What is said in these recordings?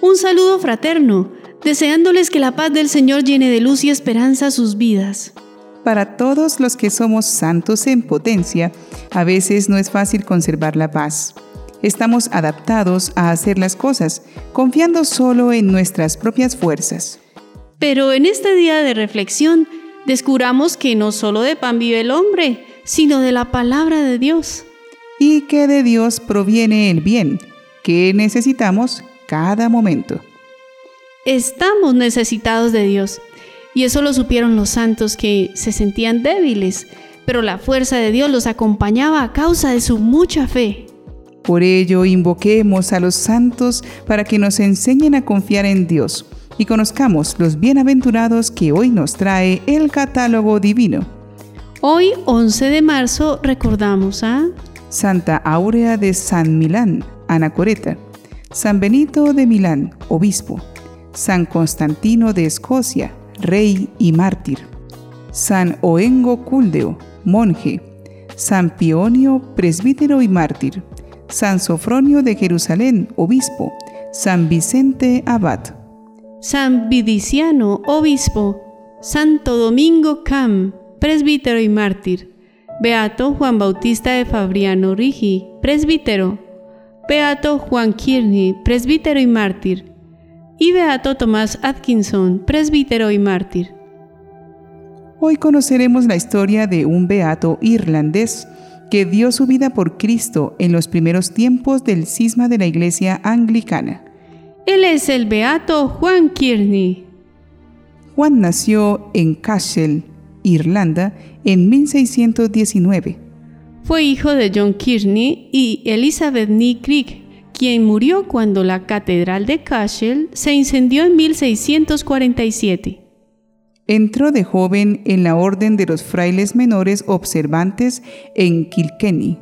Un saludo fraterno, deseándoles que la paz del Señor llene de luz y esperanza sus vidas. Para todos los que somos santos en potencia, a veces no es fácil conservar la paz. Estamos adaptados a hacer las cosas, confiando solo en nuestras propias fuerzas. Pero en este día de reflexión, descubramos que no solo de pan vive el hombre, sino de la palabra de Dios. Y que de Dios proviene el bien, que necesitamos cada momento. Estamos necesitados de Dios, y eso lo supieron los santos que se sentían débiles, pero la fuerza de Dios los acompañaba a causa de su mucha fe. Por ello, invoquemos a los santos para que nos enseñen a confiar en Dios y conozcamos los bienaventurados que hoy nos trae el catálogo divino. Hoy, 11 de marzo, recordamos a Santa Aurea de San Milán, Anacoreta, San Benito de Milán, obispo, San Constantino de Escocia, rey y mártir, San Oengo Culdeo, monje, San Pionio, presbítero y mártir, San Sofronio de Jerusalén, obispo, San Vicente Abad, San Vidiciano, obispo, Santo Domingo Cam, presbítero y mártir, Beato Juan Bautista de Fabriano Rigi, presbítero, Beato Juan Kearney, presbítero y mártir, y Beato Tomás Atkinson, presbítero y mártir. Hoy conoceremos la historia de un beato irlandés que dio su vida por Cristo en los primeros tiempos del cisma de la Iglesia anglicana. Él es el beato Juan Kearney. Juan nació en Cashel, Irlanda, en 1619. Fue hijo de John Kearney y Elizabeth Nee Creek, quien murió cuando la catedral de Cashel se incendió en 1647. Entró de joven en la Orden de los Frailes Menores Observantes en Kilkenny.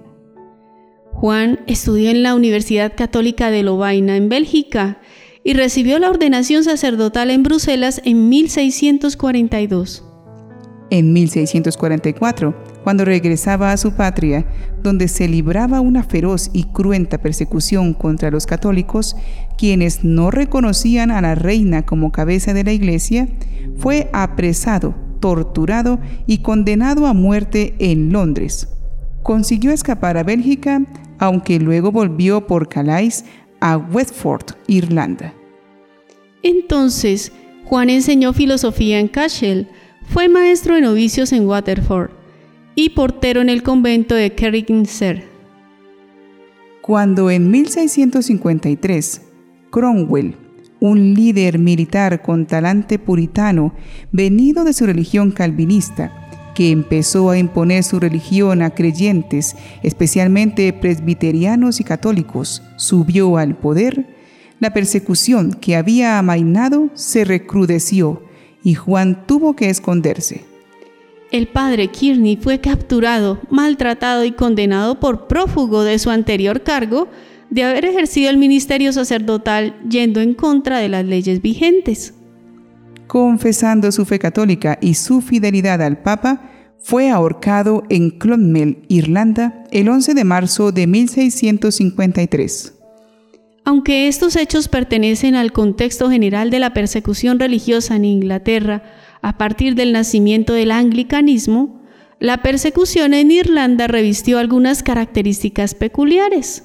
Juan estudió en la Universidad Católica de Lovaina, en Bélgica, y recibió la ordenación sacerdotal en Bruselas en 1642. En 1644, cuando regresaba a su patria, donde se libraba una feroz y cruenta persecución contra los católicos, quienes no reconocían a la reina como cabeza de la iglesia, fue apresado, torturado y condenado a muerte en Londres. Consiguió escapar a Bélgica, aunque luego volvió por Calais a Westford, Irlanda. Entonces, Juan enseñó filosofía en Cashel, fue maestro de novicios en Waterford y portero en el convento de Kerringser. Cuando en 1653 Cromwell, un líder militar con talante puritano venido de su religión calvinista, que empezó a imponer su religión a creyentes, especialmente presbiterianos y católicos, subió al poder, la persecución que había amainado se recrudeció y Juan tuvo que esconderse. El padre Kearney fue capturado, maltratado y condenado por prófugo de su anterior cargo de haber ejercido el ministerio sacerdotal yendo en contra de las leyes vigentes. Confesando su fe católica y su fidelidad al Papa, fue ahorcado en Clonmel, Irlanda, el 11 de marzo de 1653. Aunque estos hechos pertenecen al contexto general de la persecución religiosa en Inglaterra a partir del nacimiento del anglicanismo, la persecución en Irlanda revistió algunas características peculiares.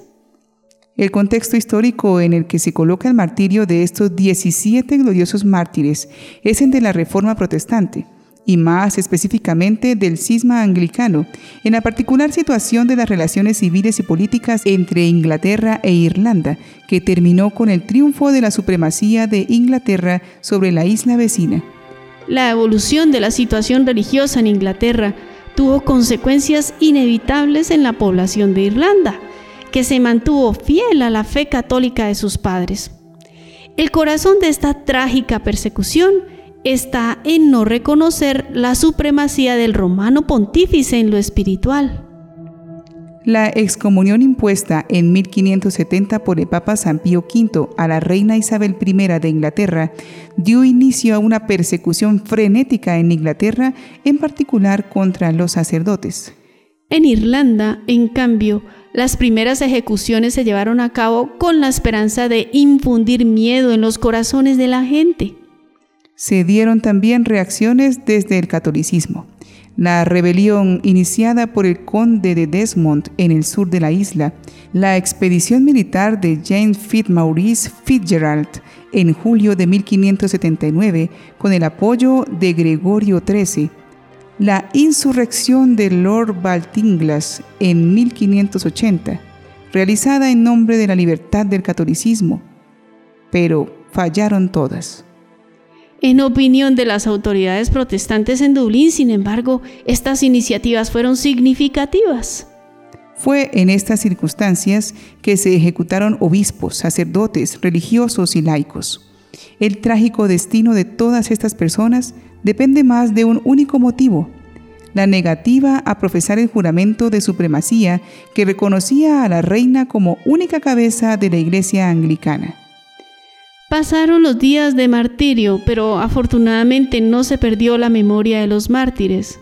El contexto histórico en el que se coloca el martirio de estos 17 gloriosos mártires es el de la Reforma Protestante y más específicamente del cisma anglicano, en la particular situación de las relaciones civiles y políticas entre Inglaterra e Irlanda, que terminó con el triunfo de la supremacía de Inglaterra sobre la isla vecina. La evolución de la situación religiosa en Inglaterra tuvo consecuencias inevitables en la población de Irlanda, que se mantuvo fiel a la fe católica de sus padres. El corazón de esta trágica persecución está en no reconocer la supremacía del romano pontífice en lo espiritual. La excomunión impuesta en 1570 por el Papa San Pío V a la reina Isabel I de Inglaterra dio inicio a una persecución frenética en Inglaterra, en particular contra los sacerdotes. En Irlanda, en cambio, las primeras ejecuciones se llevaron a cabo con la esperanza de infundir miedo en los corazones de la gente. Se dieron también reacciones desde el catolicismo. La rebelión iniciada por el conde de Desmond en el sur de la isla, la expedición militar de James Fitzmaurice Fitzgerald en julio de 1579 con el apoyo de Gregorio XIII, la insurrección de Lord Baltinglas en 1580, realizada en nombre de la libertad del catolicismo, pero fallaron todas. En opinión de las autoridades protestantes en Dublín, sin embargo, estas iniciativas fueron significativas. Fue en estas circunstancias que se ejecutaron obispos, sacerdotes, religiosos y laicos. El trágico destino de todas estas personas depende más de un único motivo, la negativa a profesar el juramento de supremacía que reconocía a la reina como única cabeza de la iglesia anglicana. Pasaron los días de martirio, pero afortunadamente no se perdió la memoria de los mártires.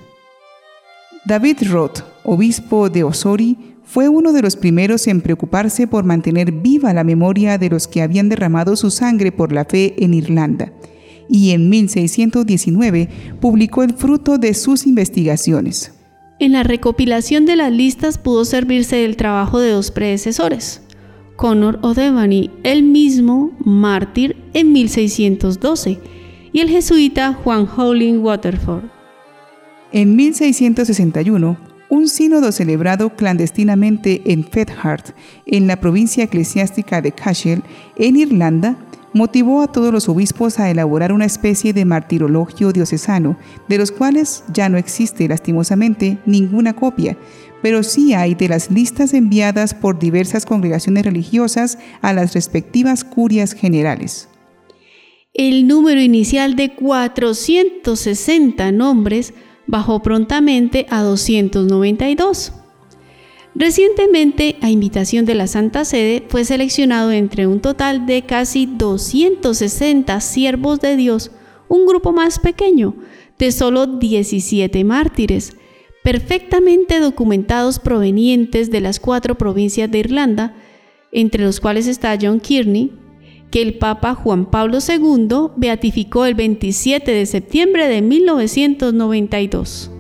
David Roth, obispo de Osori, fue uno de los primeros en preocuparse por mantener viva la memoria de los que habían derramado su sangre por la fe en Irlanda, y en 1619 publicó el fruto de sus investigaciones. En la recopilación de las listas pudo servirse del trabajo de dos predecesores, Conor O'Devany, el mismo mártir en 1612, y el jesuita Juan Howling Waterford. En 1661, un sínodo celebrado clandestinamente en Fethard, en la provincia eclesiástica de Cashel, en Irlanda, motivó a todos los obispos a elaborar una especie de martirologio diocesano, de los cuales ya no existe lastimosamente ninguna copia, pero sí hay de las listas enviadas por diversas congregaciones religiosas a las respectivas curias generales. El número inicial de 460 nombres bajó prontamente a 292. Recientemente, a invitación de la Santa Sede, fue seleccionado entre un total de casi 260 siervos de Dios, un grupo más pequeño, de solo 17 mártires, perfectamente documentados provenientes de las cuatro provincias de Irlanda, entre los cuales está John Kearney, que el Papa Juan Pablo II beatificó el 27 de septiembre de 1992.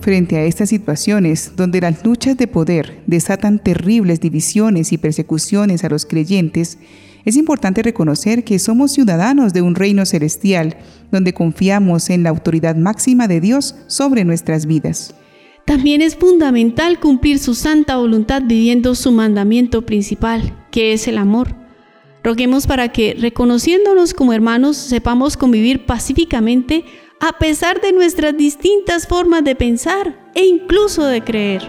Frente a estas situaciones, donde las luchas de poder desatan terribles divisiones y persecuciones a los creyentes, es importante reconocer que somos ciudadanos de un reino celestial, donde confiamos en la autoridad máxima de Dios sobre nuestras vidas. También es fundamental cumplir su santa voluntad viviendo su mandamiento principal, que es el amor. Roguemos para que, reconociéndonos como hermanos, sepamos convivir pacíficamente a pesar de nuestras distintas formas de pensar e incluso de creer.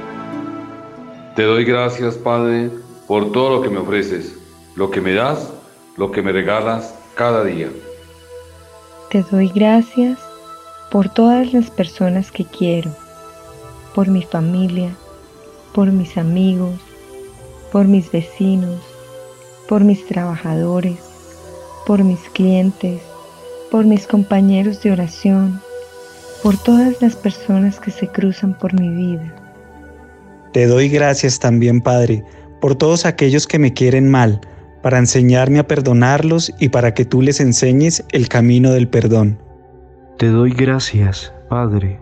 Te doy gracias, Padre, por todo lo que me ofreces, lo que me das, lo que me regalas cada día. Te doy gracias por todas las personas que quiero, por mi familia, por mis amigos, por mis vecinos, por mis trabajadores, por mis clientes, por mis compañeros de oración, por todas las personas que se cruzan por mi vida. Te doy gracias también, Padre, por todos aquellos que me quieren mal, para enseñarme a perdonarlos y para que tú les enseñes el camino del perdón. Te doy gracias, Padre,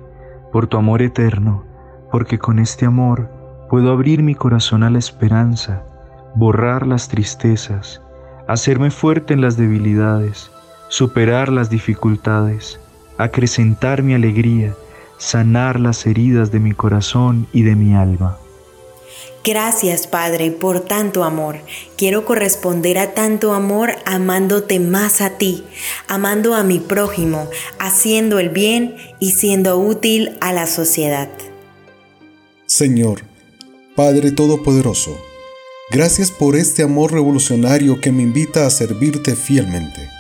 por tu amor eterno, porque con este amor puedo abrir mi corazón a la esperanza, borrar las tristezas, hacerme fuerte en las debilidades, superar las dificultades, acrecentar mi alegría, sanar las heridas de mi corazón y de mi alma. Gracias Padre por tanto amor. Quiero corresponder a tanto amor amándote más a ti, amando a mi prójimo, haciendo el bien y siendo útil a la sociedad. Señor, Padre Todopoderoso, gracias por este amor revolucionario que me invita a servirte fielmente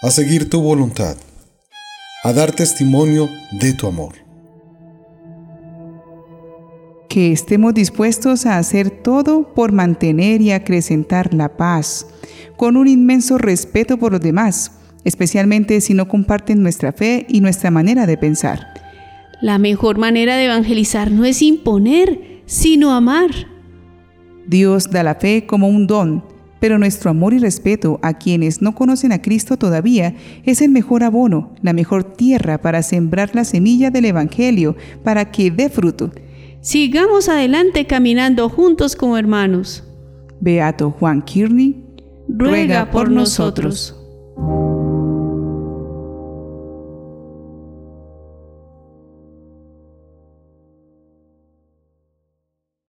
a seguir tu voluntad, a dar testimonio de tu amor. Que estemos dispuestos a hacer todo por mantener y acrecentar la paz, con un inmenso respeto por los demás, especialmente si no comparten nuestra fe y nuestra manera de pensar. La mejor manera de evangelizar no es imponer, sino amar. Dios da la fe como un don, pero nuestro amor y respeto a quienes no conocen a Cristo todavía es el mejor abono, la mejor tierra para sembrar la semilla del Evangelio, para que dé fruto. Sigamos adelante caminando juntos como hermanos. Beato Juan Kearney, ruega por nosotros.